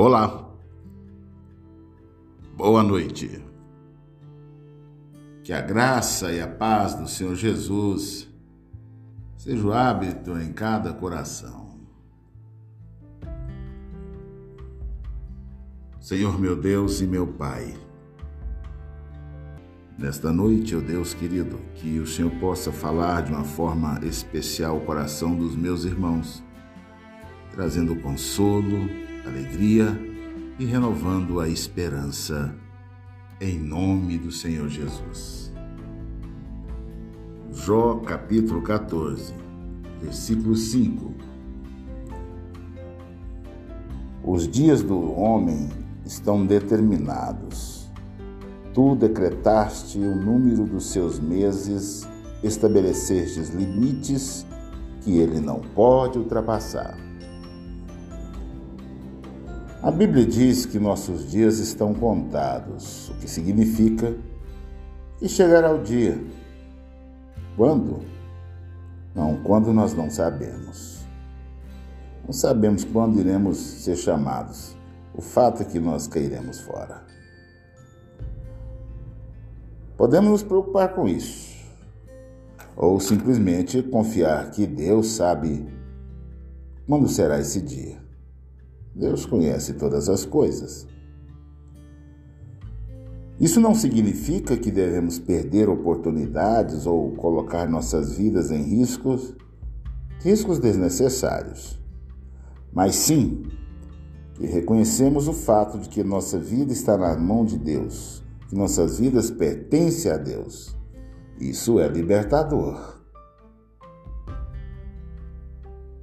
Olá, boa noite. Que a graça e a paz do Senhor Jesus seja o hábito em cada coração. Senhor meu Deus e meu Pai, nesta noite, ó Deus querido, que o Senhor possa falar de uma forma especial ao coração dos meus irmãos, trazendo consolo, alegria e renovando a esperança, em nome do Senhor Jesus. Jó capítulo 14, versículo 5. Os dias do homem estão determinados. Tu decretaste o número dos seus meses, estabelecestes limites que ele não pode ultrapassar. A Bíblia diz que nossos dias estão contados, o que significa que chegará o dia. Quando? Não, quando nós não sabemos. Não sabemos quando iremos ser chamados. O fato é que nós cairemos fora. Podemos nos preocupar com isso, ou simplesmente confiar que Deus sabe quando será esse dia. Deus conhece todas as coisas. Isso não significa que devemos perder oportunidades ou colocar nossas vidas em riscos, riscos desnecessários. Mas sim que reconhecemos o fato de que nossa vida está na mão de Deus, que nossas vidas pertencem a Deus. Isso é libertador.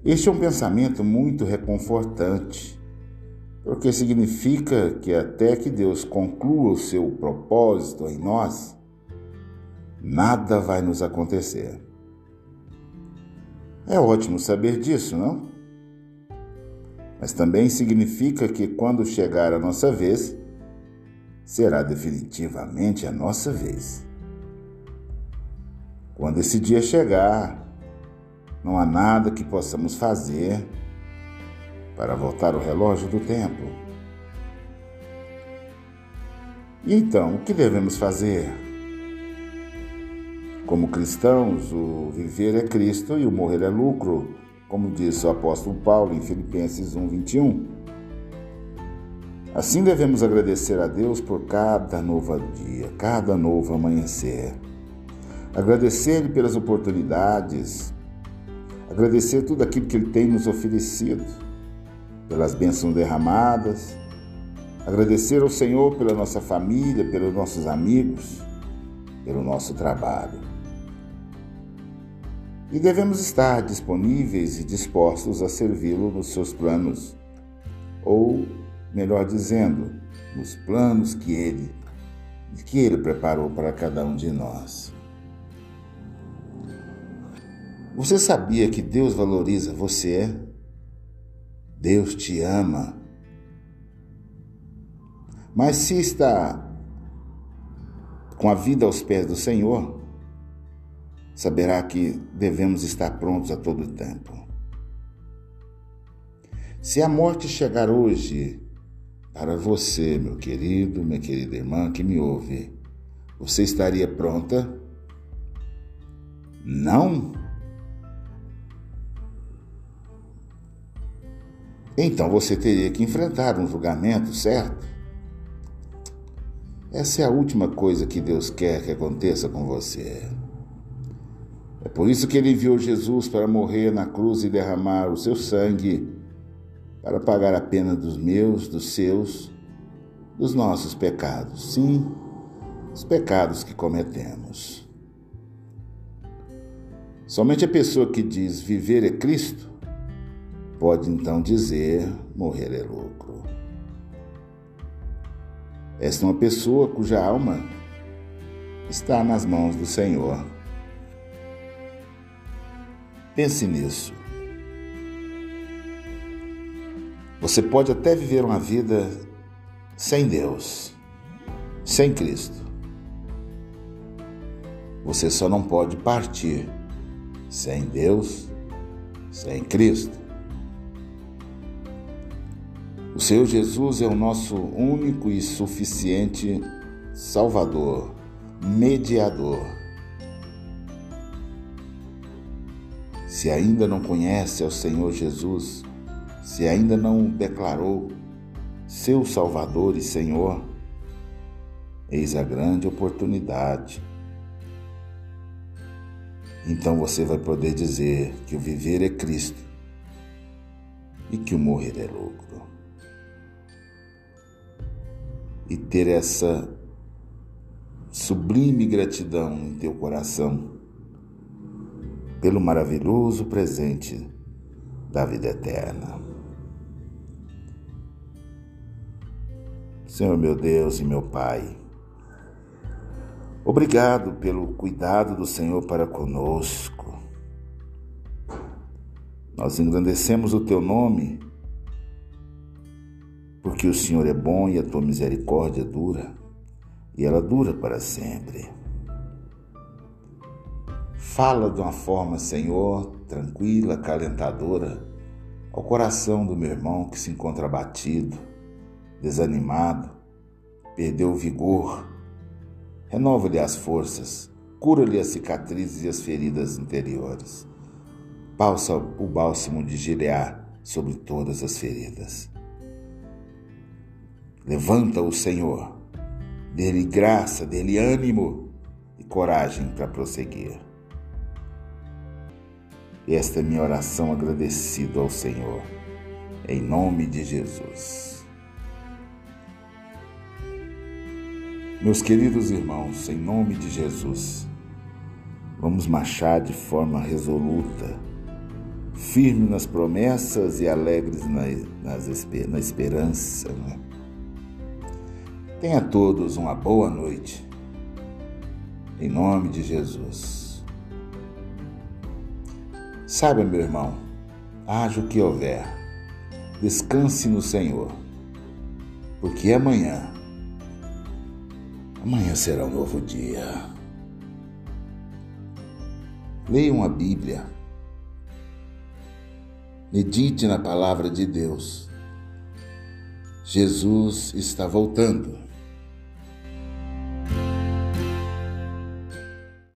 Este é um pensamento muito reconfortante porque significa que até que Deus conclua o seu propósito em nós, nada vai nos acontecer. É ótimo saber disso, não? Mas também significa que quando chegar a nossa vez, será definitivamente a nossa vez. Quando esse dia chegar, não há nada que possamos fazer para voltar o relógio do tempo. E então, o que devemos fazer? Como cristãos, o viver é Cristo e o morrer é lucro, como diz o apóstolo Paulo em Filipenses 1:21. Assim devemos agradecer a Deus por cada novo dia, cada novo amanhecer. Agradecer-lhe pelas oportunidades, agradecer tudo aquilo que ele tem nos oferecido pelas bênçãos derramadas, agradecer ao Senhor pela nossa família, pelos nossos amigos, pelo nosso trabalho. E devemos estar disponíveis e dispostos a servi-lo nos seus planos, ou, melhor dizendo, nos planos que ele, que ele preparou para cada um de nós. Você sabia que Deus valoriza você? Deus te ama. Mas se está com a vida aos pés do Senhor, saberá que devemos estar prontos a todo tempo. Se a morte chegar hoje para você, meu querido, minha querida irmã que me ouve, você estaria pronta? Não? Então você teria que enfrentar um julgamento, certo? Essa é a última coisa que Deus quer que aconteça com você. É por isso que ele enviou Jesus para morrer na cruz e derramar o seu sangue para pagar a pena dos meus, dos seus, dos nossos pecados. Sim, os pecados que cometemos. Somente a pessoa que diz viver é Cristo pode então dizer: morrer é lucro. Esta é uma pessoa cuja alma está nas mãos do Senhor. Pense nisso. Você pode até viver uma vida sem Deus, sem Cristo. Você só não pode partir sem Deus, sem Cristo. O Senhor Jesus é o nosso único e suficiente Salvador, mediador. Se ainda não conhece ao Senhor Jesus, se ainda não declarou seu Salvador e Senhor, eis a grande oportunidade. Então você vai poder dizer que o viver é Cristo e que o morrer é lucro. E ter essa sublime gratidão em teu coração pelo maravilhoso presente da vida eterna. Senhor meu Deus e meu Pai, obrigado pelo cuidado do Senhor para conosco. Nós engrandecemos o teu nome porque o Senhor é bom e a tua misericórdia dura, e ela dura para sempre. Fala de uma forma, Senhor, tranquila, acalentadora, ao coração do meu irmão que se encontra abatido, desanimado, perdeu o vigor. Renova-lhe as forças, cura-lhe as cicatrizes e as feridas interiores. Pausa o bálsamo de Gileá sobre todas as feridas. Levanta o Senhor, dê-lhe graça, dê-lhe ânimo e coragem para prosseguir. Esta é minha oração agradecido ao Senhor, em nome de Jesus. Meus queridos irmãos, em nome de Jesus, vamos marchar de forma resoluta, firme nas promessas e alegres na, nas, na esperança. Né? Tenha todos uma boa noite. Em nome de Jesus. Saiba, meu irmão, haja o que houver, descanse no Senhor, porque amanhã, amanhã será um novo dia. Leiam a Bíblia, medite na palavra de Deus. Jesus está voltando.